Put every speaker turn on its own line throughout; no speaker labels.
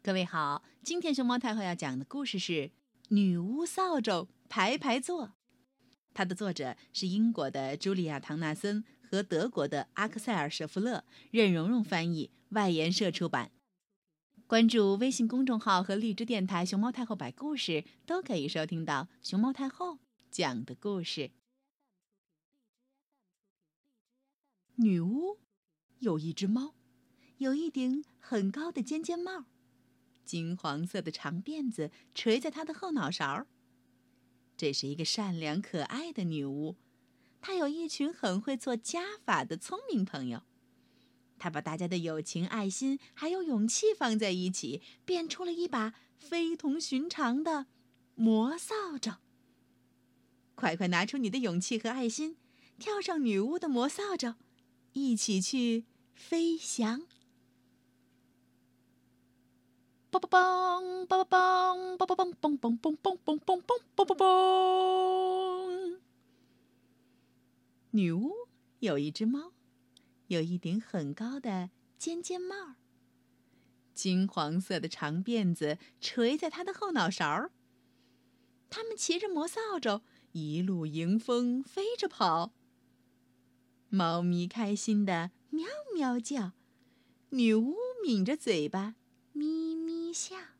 各位好，今天熊猫太后要讲的故事是《女巫扫帚排排坐》，它的作者是英国的茱莉亚·唐纳森和德国的阿克塞尔·舍夫勒，任蓉蓉翻译，外研社出版。关注微信公众号和荔枝电台“熊猫太后摆故事”，都可以收听到熊猫太后讲的故事。女巫有一只猫，有一顶很高的尖尖帽。金黄色的长辫子垂在她的后脑勺。这是一个善良可爱的女巫，她有一群很会做加法的聪明朋友。她把大家的友情、爱心还有勇气放在一起，变出了一把非同寻常的魔扫帚。快快拿出你的勇气和爱心，跳上女巫的魔扫帚，一起去飞翔！梆梆梆，梆梆梆，梆梆梆，梆梆梆梆梆梆梆梆梆。女巫有一只猫，有一顶很高的尖尖帽，金黄色的长辫子垂在它的后脑勺。他们骑着魔扫帚，一路迎风飞着跑。猫咪开心的喵喵叫，女巫抿着嘴巴。下。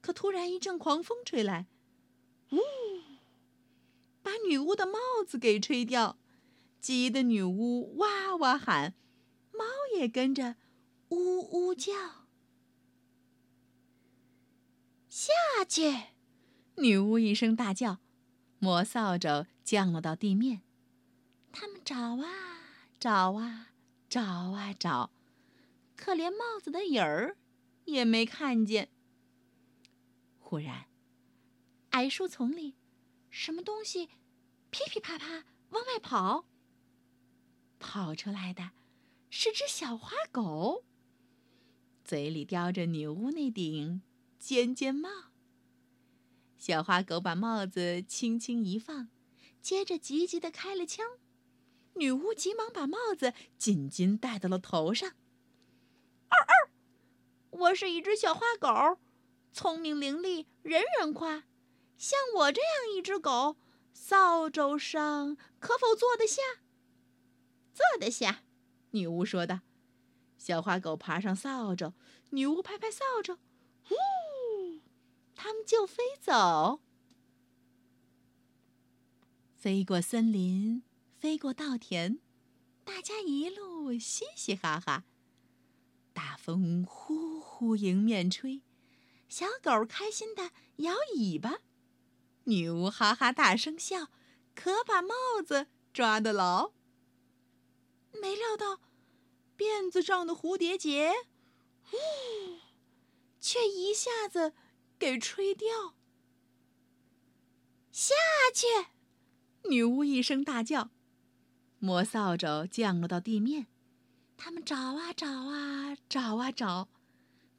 可突然一阵狂风吹来，呜，把女巫的帽子给吹掉，急得女巫哇哇喊，猫也跟着呜呜叫。下去！女巫一声大叫，魔扫帚降落到地面。他们找啊找啊找啊找。可连帽子的影儿也没看见。忽然，矮树丛里，什么东西噼噼啪啪往外跑。跑出来的是只小花狗，嘴里叼着女巫那顶尖尖帽。小花狗把帽子轻轻一放，接着急急的开了枪。女巫急忙把帽子紧紧戴到了头上。我是一只小花狗，聪明伶俐，人人夸。像我这样一只狗，扫帚上可否坐得下？坐得下，女巫说道。小花狗爬上扫帚，女巫拍拍扫帚，呜，它们就飞走，飞过森林，飞过稻田，大家一路嘻嘻哈哈。大风呼呼迎面吹，小狗开心的摇尾巴，女巫哈哈大声笑，可把帽子抓得牢。没料到，辫子上的蝴蝶结，呜，却一下子给吹掉。下去！女巫一声大叫，魔扫帚降落到地面。他们找啊找啊找啊找，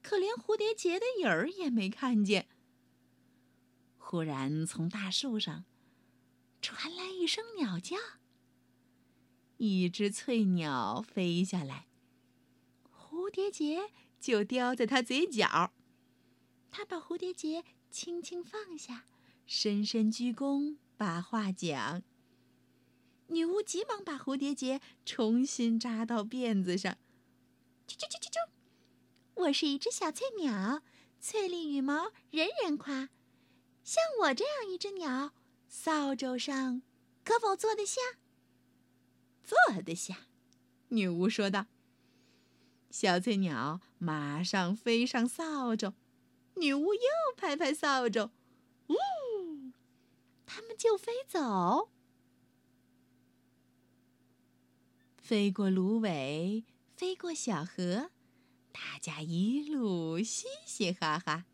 可连蝴蝶结的影儿也没看见。忽然，从大树上传来一声鸟叫。一只翠鸟飞下来，蝴蝶结就叼在它嘴角。它把蝴蝶结轻轻放下，深深鞠躬，把话讲。女巫急忙把蝴蝶结重新扎到辫子上。啾啾啾啾啾！我是一只小翠鸟，翠绿羽毛人人夸。像我这样一只鸟，扫帚上可否坐得下？坐得下，女巫说道。小翠鸟马上飞上扫帚，女巫又拍拍扫帚，呜，它们就飞走。飞过芦苇，飞过小河，大家一路嘻嘻哈哈。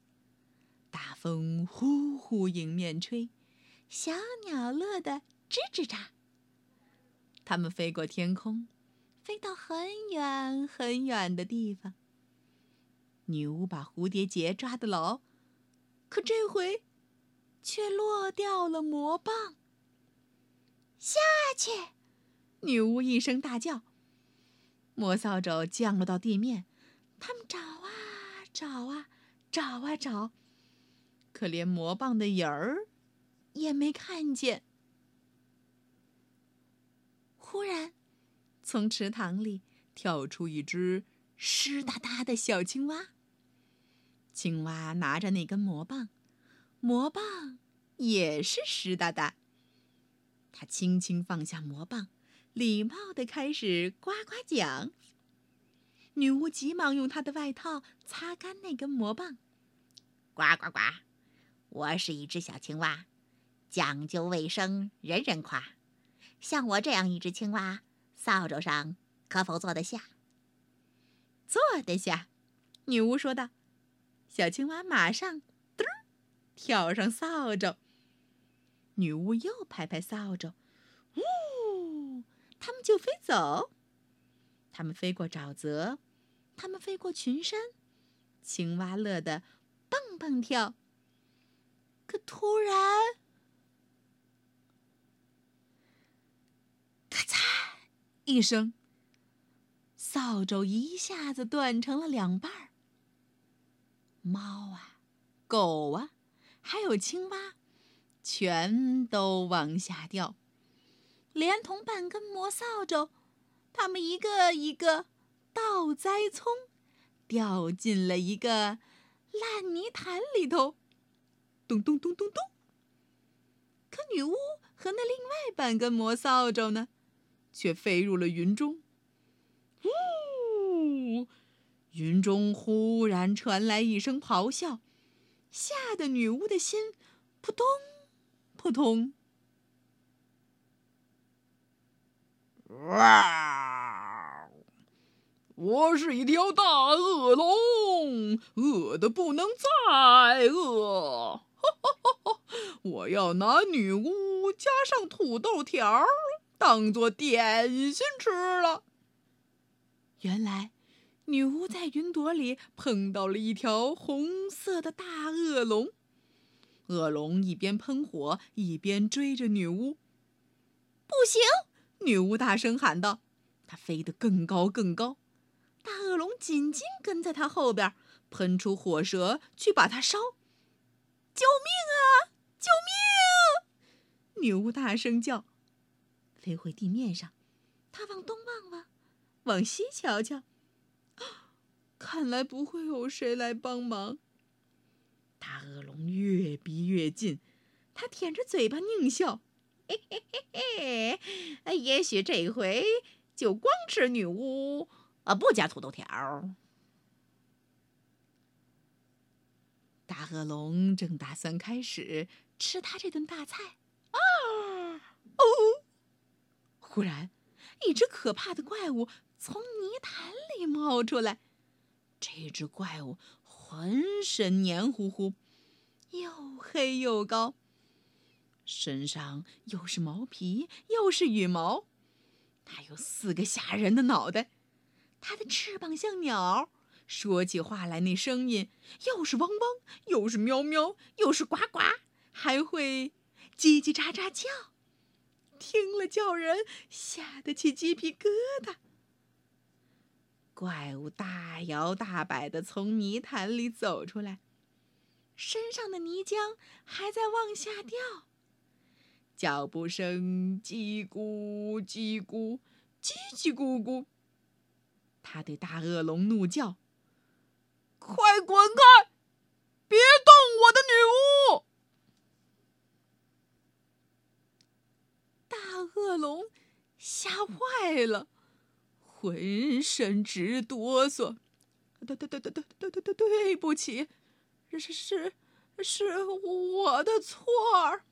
大风呼呼迎面吹，小鸟乐得吱吱喳。它们飞过天空，飞到很远很远的地方。女巫把蝴蝶结抓得牢，可这回却落掉了魔棒。下去。女巫一声大叫，魔扫帚降落到地面。他们找啊找啊，找啊找，可连魔棒的影儿也没看见。忽然，从池塘里跳出一只湿哒哒的小青蛙。青蛙拿着那根魔棒，魔棒也是湿哒哒。它轻轻放下魔棒，礼貌地开始呱呱讲。女巫急忙用她的外套擦干那根魔棒。
呱呱呱！我是一只小青蛙，讲究卫生，人人夸。像我这样一只青蛙，扫帚上可否坐得下？
坐得下。女巫说道。小青蛙马上噔儿跳上扫帚。女巫又拍拍扫帚，呜，它们就飞走。它们飞过沼泽，它们飞过群山，青蛙乐得蹦蹦跳。可突然，咔嚓一声，扫帚一下子断成了两半儿。猫啊，狗啊，还有青蛙，全都往下掉，连同半根魔扫帚。他们一个一个倒栽葱，掉进了一个烂泥潭里头，咚咚咚咚咚。可女巫和那另外半根魔扫帚呢，却飞入了云中。呜！云中忽然传来一声咆哮，吓得女巫的心扑通扑通。
哇！我是一条大恶龙，饿的不能再饿。我要拿女巫加上土豆条当做点心吃了。
原来，女巫在云朵里碰到了一条红色的大恶龙。恶龙一边喷火，一边追着女巫。不行！女巫大声喊道：“它飞得更高更高，大恶龙紧紧跟在它后边，喷出火舌去把它烧。救命啊！救命！”女巫大声叫，飞回地面上。它往东望望，往西瞧瞧，看来不会有谁来帮忙。大恶龙越逼越近，它舔着嘴巴狞笑。嘿嘿嘿嘿，也许这回就光吃女巫，啊，不加土豆条。大恶龙正打算开始吃他这顿大菜，啊，哦！忽然，一只可怕的怪物从泥潭里冒出来。这只怪物浑身黏糊糊，又黑又高。身上又是毛皮又是羽毛，它有四个吓人的脑袋，它的翅膀像鸟，说起话来那声音又是汪汪，又是喵喵，又是呱呱，还会叽叽喳喳叫，听了叫人吓得起鸡皮疙瘩。怪物大摇大摆地从泥潭里走出来，身上的泥浆还在往下掉。脚步声叽咕叽咕，叽叽咕咕。他对大恶龙怒叫：“快滚开！别动我的女巫！”大恶龙吓坏了，浑身直哆嗦。对对对对对对对对，对不起，是是是我的错儿。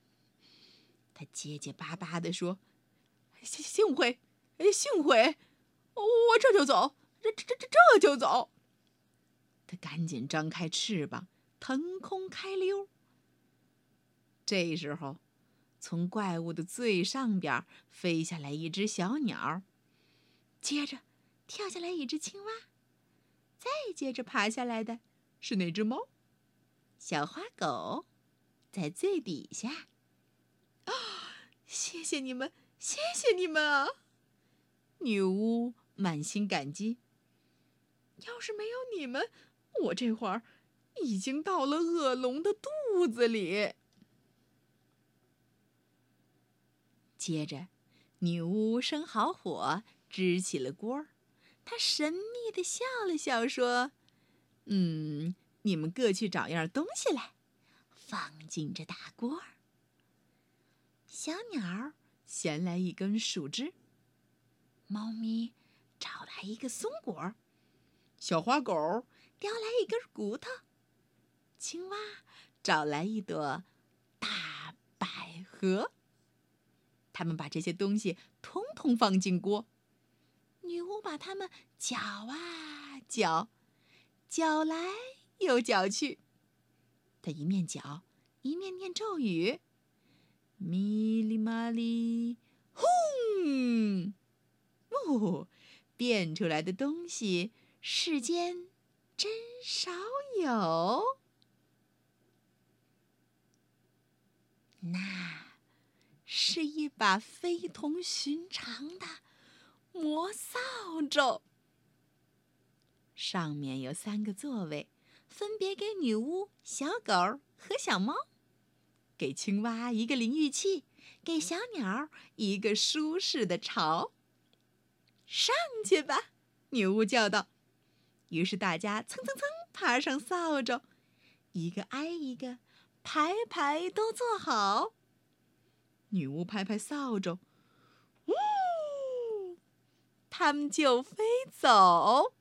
他结结巴巴地说：“幸幸会，幸会，我这就走，这这这这这就走。”他赶紧张开翅膀，腾空开溜。这时候，从怪物的最上边飞下来一只小鸟，接着跳下来一只青蛙，再接着爬下来的是那只猫，小花狗在最底下。啊！谢谢你们，谢谢你们啊！女巫满心感激。要是没有你们，
我这会儿已经到了恶龙的肚子里。
接着，女巫生好火，支起了锅儿。她神秘地笑了笑，说：“嗯，你们各去找样东西来，放进这大锅儿。”小鸟衔来一根树枝，猫咪找来一个松果，小花狗叼来一根骨头，青蛙找来一朵大百合。他们把这些东西通通放进锅，女巫把它们搅啊搅，搅来又搅去。她一面搅，一面念咒语：“咪哩嘛哩，轰！”哦，变出来的东西世间真少有。那。是一把非同寻常的魔扫帚，上面有三个座位，分别给女巫、小狗和小猫，给青蛙一个淋浴器，给小鸟一个舒适的巢。上去吧，女巫叫道。于是大家蹭蹭蹭爬上扫帚，一个挨一个，排排都坐好。女巫拍拍扫帚，呜，他们就飞走。